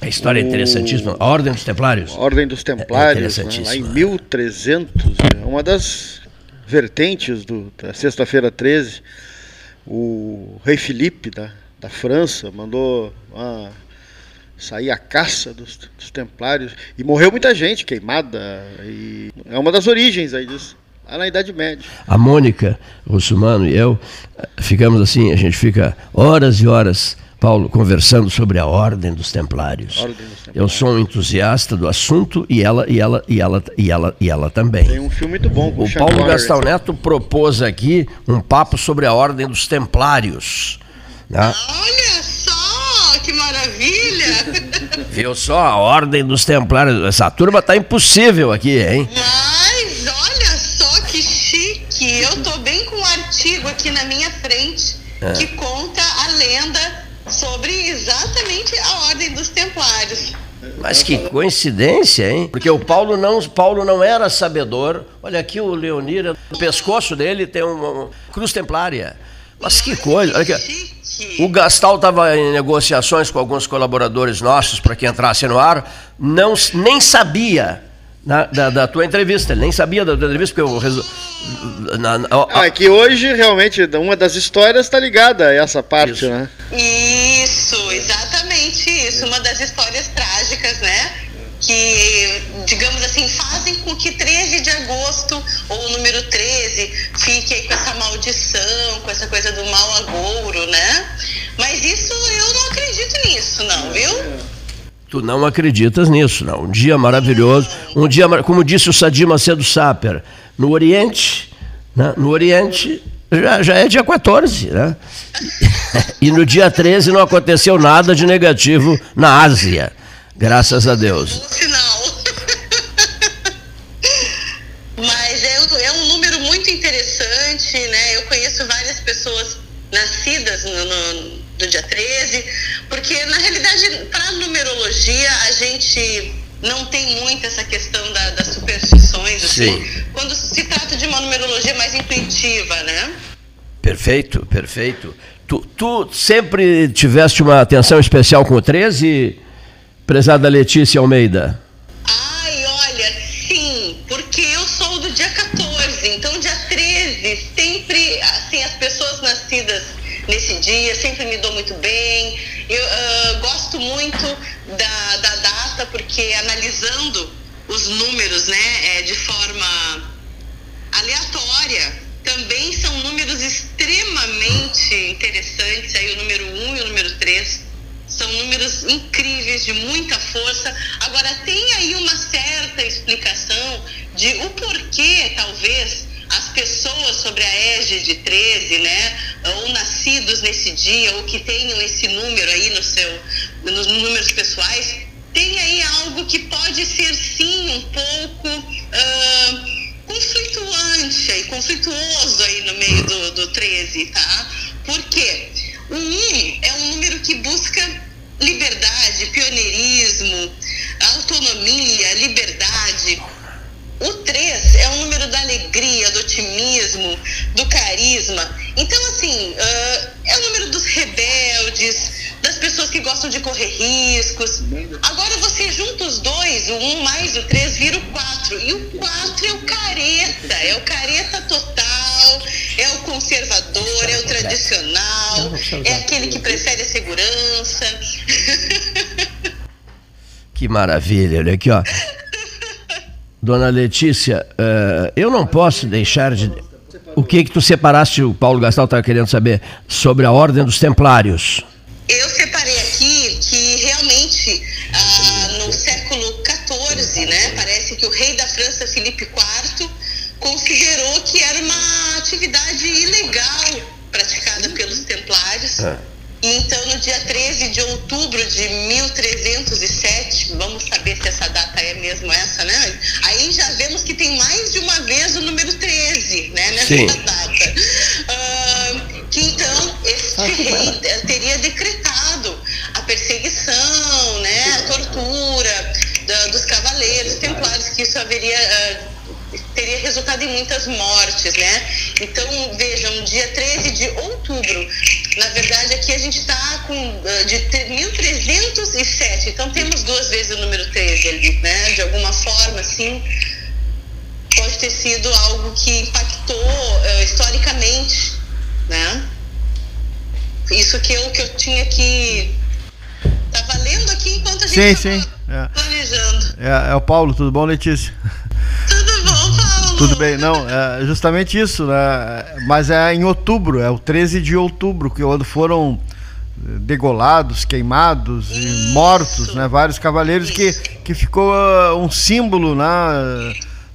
A história é interessantíssima. A Ordem dos Templários. A Ordem dos Templários, é, né, lá em 1300, é uma das vertentes do, da Sexta-feira 13. O rei Felipe da, da França mandou uma, sair a caça dos, dos, Templários e morreu muita gente queimada. É uma das origens aí disso. Lá na Idade Média. A Mônica Russumano e eu ficamos assim, a gente fica horas e horas Paulo, conversando sobre a Ordem dos Templários. Ordem dos Templários. Eu sou um entusiasta do assunto e ela e ela e ela e ela e ela também. Tem um filme muito bom. Com o Paulo Connery, Gastão Neto propôs aqui um papo sobre a Ordem dos Templários. Né? Olha só, que maravilha! Viu só a Ordem dos Templários? Essa turma tá impossível aqui, hein? Mas olha só que chique! Eu tô bem com um artigo aqui na minha frente é. que conta a lenda sobre exatamente a ordem dos templários. Mas que coincidência, hein? Porque o Paulo não, Paulo não era sabedor. Olha aqui o Leonir, no pescoço dele tem uma cruz templária. Mas que coisa. Olha aqui. O Gastal estava em negociações com alguns colaboradores nossos para que entrasse no ar, não, nem sabia na, da, da, tua entrevista. Ele nem sabia da tua entrevista, porque eu. Resu... Na, na, ah, é que hoje, realmente, uma das histórias está ligada a essa parte, isso. né? Isso, exatamente isso. Uma das histórias trágicas, né? Que, digamos assim, fazem com que 13 de agosto, ou o número 13, fique aí com essa maldição, com essa coisa do mal agouro, né? Mas isso eu não acredito nisso, não, viu? Tu não acreditas nisso, não. Um dia maravilhoso, um dia, como disse o Sadim Macedo Saper, no Oriente, né? no Oriente já, já é dia 14, né? E no dia 13 não aconteceu nada de negativo na Ásia, graças a Deus. Sinal. Mas é, é um número muito interessante, né? Eu conheço várias pessoas nascidas no, no, no dia 13, porque na realidade, para numerologia, a gente não tem muito essa questão da, das superstições, assim, Sim. quando se trata de uma numerologia mais intuitiva, né? Perfeito, perfeito. Tu, tu sempre tiveste uma atenção especial com o 13, prezada Letícia Almeida? Ai, olha, sim, porque eu sou do dia 14, então dia 13, dia, sempre me dou muito bem. Eu uh, gosto muito da, da data, porque analisando os números né, é, de forma aleatória, também são números extremamente interessantes. Aí o número 1 e o número 3 são números incríveis, de muita força. Agora, tem aí uma certa explicação de o porquê, talvez, as pessoas sobre a égide 13, né, ou nascidos nesse dia, ou que tenham esse número aí no seu, nos números pessoais, tem aí algo que pode ser sim um pouco uh, conflituante e conflituoso aí no meio do, do 13, tá? Por quê? O 1 é um número que busca liberdade, pioneirismo, autonomia, liberdade o 3 é o número da alegria, do otimismo, do carisma. Então, assim, uh, é o número dos rebeldes, das pessoas que gostam de correr riscos. Agora você junta os dois, o 1 mais o 3, vira o 4. E o 4 é o careta, é o careta total, é o conservador, é o tradicional, é aquele que prefere a segurança. Que maravilha, olha aqui, ó. Dona Letícia, uh, eu não posso deixar de. O que que tu separaste, o Paulo Gastal estava querendo saber, sobre a Ordem dos Templários? Eu separei aqui que realmente ah, no século XIV, né, parece que o rei da França, Filipe IV, considerou que era uma atividade ilegal praticada pelos templários. Ah então, no dia 13 de outubro de 1307, vamos saber se essa data é mesmo essa, né? Aí já vemos que tem mais de uma vez o número 13, né? Nessa Sim. data. Uh, que então esse ah, rei teria decretado a perseguição, né? A tortura da, dos cavaleiros templários, que isso haveria. Uh, teria resultado em muitas mortes, né? Então, vejam, dia 13 de outubro, Na verdade, aqui a gente está com uh, de 1.307, então temos duas vezes o número 13 ali, né? De alguma forma, assim, pode ter sido algo que impactou uh, historicamente, né? Isso que eu, que eu tinha que. Estava lendo aqui enquanto a gente sim, sim. É. planejando. É, é o Paulo, tudo bom, Letícia? Tudo bem, não, é justamente isso, né? Mas é em outubro, é o 13 de outubro, que quando foram degolados, queimados e mortos, né? Vários cavaleiros que, que ficou uh, um símbolo, né?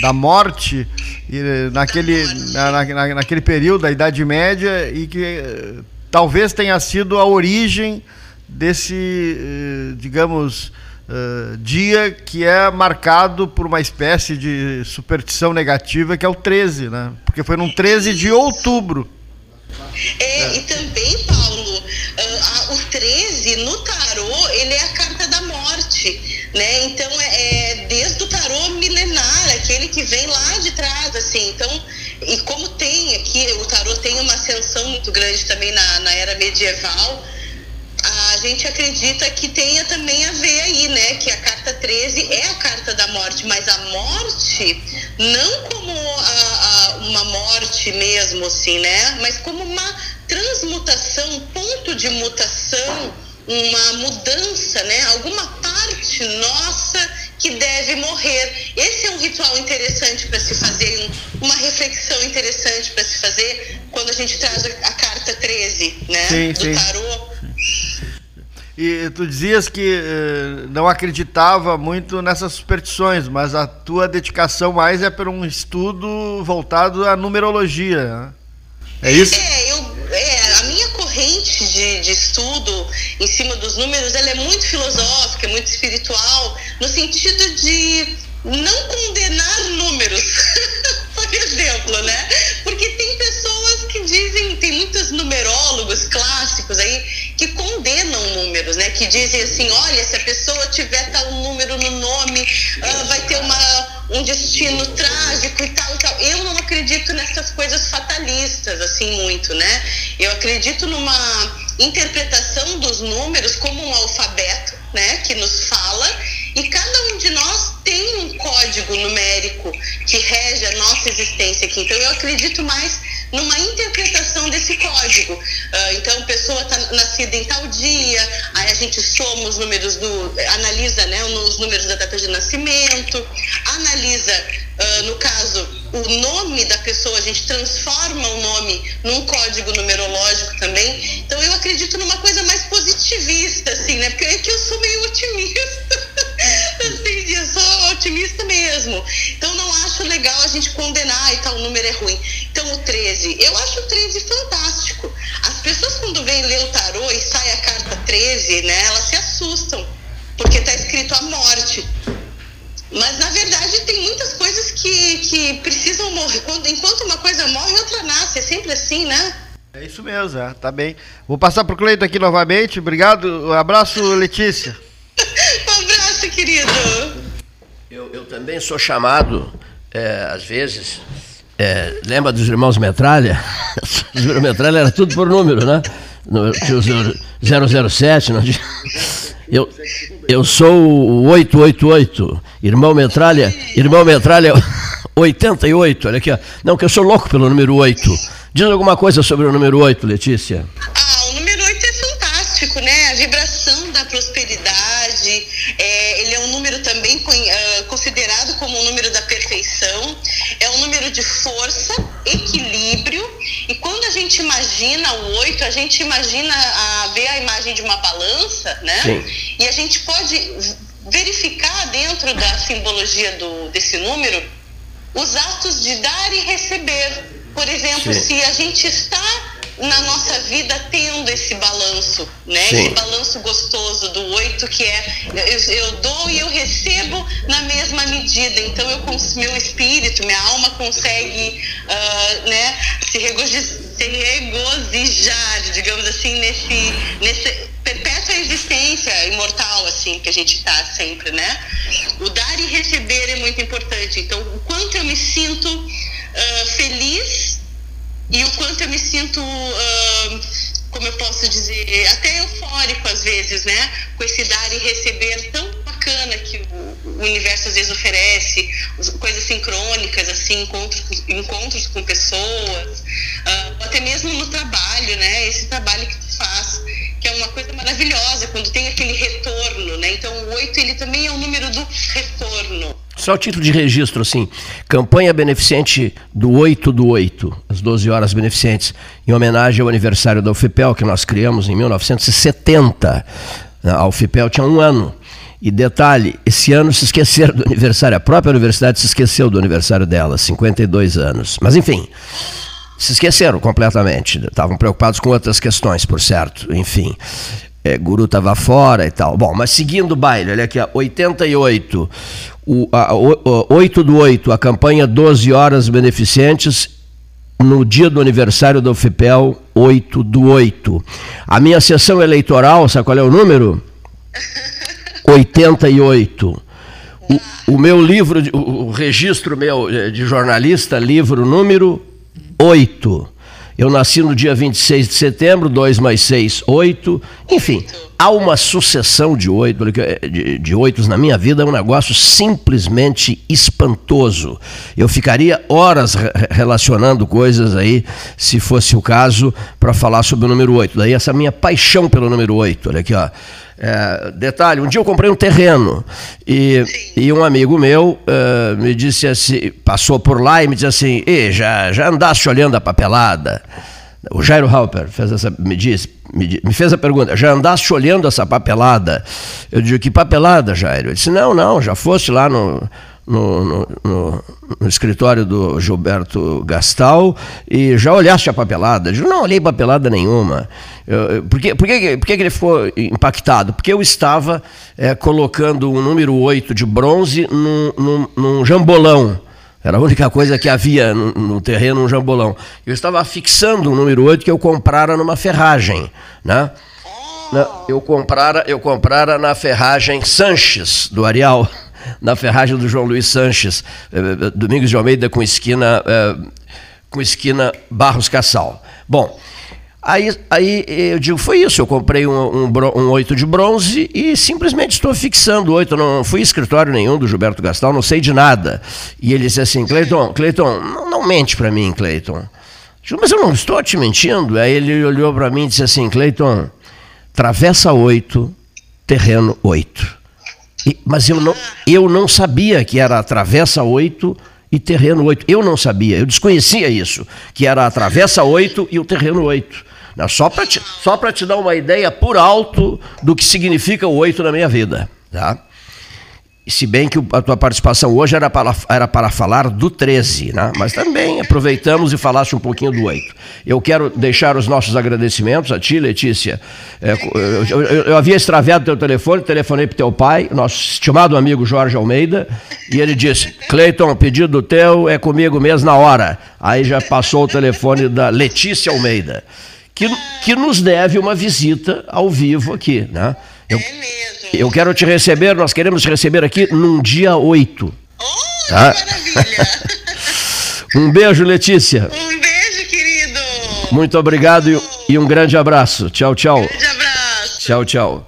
da morte e naquele, na, na, naquele período da Idade Média e que uh, talvez tenha sido a origem desse, uh, digamos, uh, dia que é marcado por uma espécie de superstição negativa, que é o 13, né? Porque foi no 13 de outubro. É, é. e também, Paulo, uh, o 13 no tarô, ele é a carta da morte, né? Então, é, é desde o tarô milenar, aquele que vem lá de trás, assim. Então, e como tem aqui, o tarô tem uma ascensão muito grande também na, na era medieval, a gente acredita que tenha também a ver aí, né? Que a carta 13 é a carta da morte, mas a morte não como a, a, uma morte mesmo, assim, né? Mas como uma transmutação, um ponto de mutação, uma mudança, né? Alguma parte nossa que deve morrer. Esse é um ritual interessante para se fazer, uma reflexão interessante para se fazer quando a gente traz a, carta 13, né? Sim, do sim. tarô e tu dizias que eh, não acreditava muito nessas superstições, mas a tua dedicação mais é para um estudo voltado à numerologia. Né? É isso? É, eu, é, a minha corrente de, de estudo em cima dos números ela é muito filosófica, é muito espiritual, no sentido de não condenar números, por exemplo, né? Porque tem pessoas que dizem, tem muitos numerólogos clássicos aí que condenam números, né? Que dizem assim, olha, se a pessoa tiver tal número no nome, uh, vai ter uma, um destino trágico e tal e tal. Eu não acredito nessas coisas fatalistas, assim, muito, né? Eu acredito numa interpretação dos números como um alfabeto, né? Que nos fala e cada um de nós tem um código numérico que rege a nossa existência aqui. Então eu acredito mais numa interpretação desse código. Uh, então, pessoa está nascida em tal dia, aí a gente soma os números do. analisa né, os números da data de nascimento, analisa, uh, no caso, o nome da pessoa, a gente transforma o nome num código numerológico também. Então, eu acredito numa coisa mais positivista, assim, né? Porque é que eu sou meio otimista. assim, eu sou otimista mesmo. Então, não acho legal a gente condenar e tal, o número é ruim. Então, o 13, eu acho o 13 fantástico. As pessoas, quando vêm ler o tarô e sai a carta 13, né, elas se assustam, porque está escrito a morte. Mas, na verdade, tem muitas coisas que, que precisam morrer. Enquanto uma coisa morre, outra nasce. É sempre assim, né? É isso mesmo, é, tá bem. Vou passar para o Cleito aqui novamente. Obrigado. Um abraço, Letícia. um abraço, querido. Eu, eu também sou chamado, é, às vezes, é, lembra dos irmãos Metralha? Os irmãos Metralha era tudo por número, né? No, tinha o 007, não tinha... eu, eu sou o 888, irmão Metralha, irmão Metralha 88, olha aqui, ó. Não, que eu sou louco pelo número 8. Diz alguma coisa sobre o número 8, Letícia. Uh, considerado como um número da perfeição, é um número de força, equilíbrio, e quando a gente imagina o oito, a gente imagina a, ver a imagem de uma balança, né? Sim. E a gente pode verificar dentro da simbologia do, desse número os atos de dar e receber. Por exemplo, Sim. se a gente está na nossa vida tendo esse balanço, né? Sim. Esse balanço gostoso do oito que é eu, eu, dou e eu recebo na mesma medida. Então eu meu espírito, minha alma consegue, uh, né? Se, se regozijar, digamos assim, nesse nesse perpétua existência imortal assim que a gente está sempre, né? O dar e receber é muito importante. Então o quanto eu me sinto uh, feliz e o quanto eu me sinto uh, como eu posso dizer, até eufórico às vezes, né? Com esse dar e receber tão bacana que o, universo às vezes oferece, coisas sincrônicas, assim, encontros, encontros com pessoas, uh, até mesmo no trabalho, né? Esse trabalho que tu faz, que é uma coisa maravilhosa, quando tem aquele retorno, né? Então o 8 ele também é o número do retorno. Só o título de registro, assim. Campanha beneficente do 8 do 8, as 12 horas beneficentes, em homenagem ao aniversário da UFPEL, que nós criamos em 1970. A UFPEL tinha um ano. E detalhe, esse ano se esqueceram do aniversário, a própria universidade se esqueceu do aniversário dela, 52 anos. Mas enfim, se esqueceram completamente. Estavam preocupados com outras questões, por certo. Enfim, é, Guru estava fora e tal. Bom, mas seguindo o baile, olha aqui, 88 o, a, o, 8 do 8, a campanha 12 horas beneficentes, no dia do aniversário do FIPEL, 8 do 8. A minha sessão eleitoral, sabe qual é o número? 88. O, o meu livro, o registro meu eh, de jornalista, livro número 8. Eu nasci no dia 26 de setembro, 2 mais 6, 8. Enfim, há uma sucessão de oito, de, de oitos na minha vida, é um negócio simplesmente espantoso. Eu ficaria horas relacionando coisas aí, se fosse o caso, para falar sobre o número 8. Daí essa minha paixão pelo número 8. Olha aqui, ó. É, detalhe, um dia eu comprei um terreno e, e um amigo meu uh, me disse assim, passou por lá e me disse assim, e já, já andaste olhando a papelada? O Jairo Halper fez essa, me, disse, me, me, fez a pergunta, já andaste olhando essa papelada? Eu digo, que papelada, Jairo? Ele disse, não, não, já foste lá no, no, no, no, no, escritório do Gilberto Gastal e já olhaste a papelada? Eu não olhei papelada nenhuma. Eu, por que, por, que, por que ele ficou impactado? Porque eu estava é, colocando o número 8 de bronze num, num, num jambolão. Era a única coisa que havia no, no, terreno, um jambolão. Eu estava fixando o número 8 que eu comprara numa ferragem. Né? Eu comprara, eu comprara na ferragem Sanches, do Arial na ferragem do João Luiz Sanches, eh, eh, Domingos de Almeida com esquina, eh, com esquina Barros Cassal. Bom, aí, aí eu digo, foi isso, eu comprei um, um, um 8 de bronze e simplesmente estou fixando o 8, não fui escritório nenhum do Gilberto Gastal, não sei de nada. E ele disse assim, Cleiton, Cleiton, não, não mente para mim, Cleiton. Digo, mas eu não estou te mentindo. Aí ele olhou para mim e disse assim, Cleiton, travessa 8, terreno 8. Mas eu não, eu não sabia que era a Travessa 8 e Terreno 8. Eu não sabia, eu desconhecia isso, que era a Travessa 8 e o Terreno 8. Não, só para te, te dar uma ideia por alto do que significa o 8 na minha vida. Tá? Se bem que a tua participação hoje era para, era para falar do 13, né? mas também aproveitamos e falaste um pouquinho do 8. Eu quero deixar os nossos agradecimentos a ti, Letícia. É, eu, eu, eu, havia extraviado teu telefone, telefonei para teu pai, nosso estimado amigo Jorge Almeida, e ele disse: Cleiton, pedido teu é comigo mesmo na hora. Aí já passou o telefone da Letícia Almeida, que, que nos deve uma visita ao vivo aqui. Né? Eu, é mesmo. Eu quero te receber, nós queremos te receber aqui num dia 8. Oh, tá? maravilha! um beijo, Letícia. Um beijo, querido. Muito obrigado e um grande abraço. Tchau, tchau. Grande abraço. Tchau, tchau.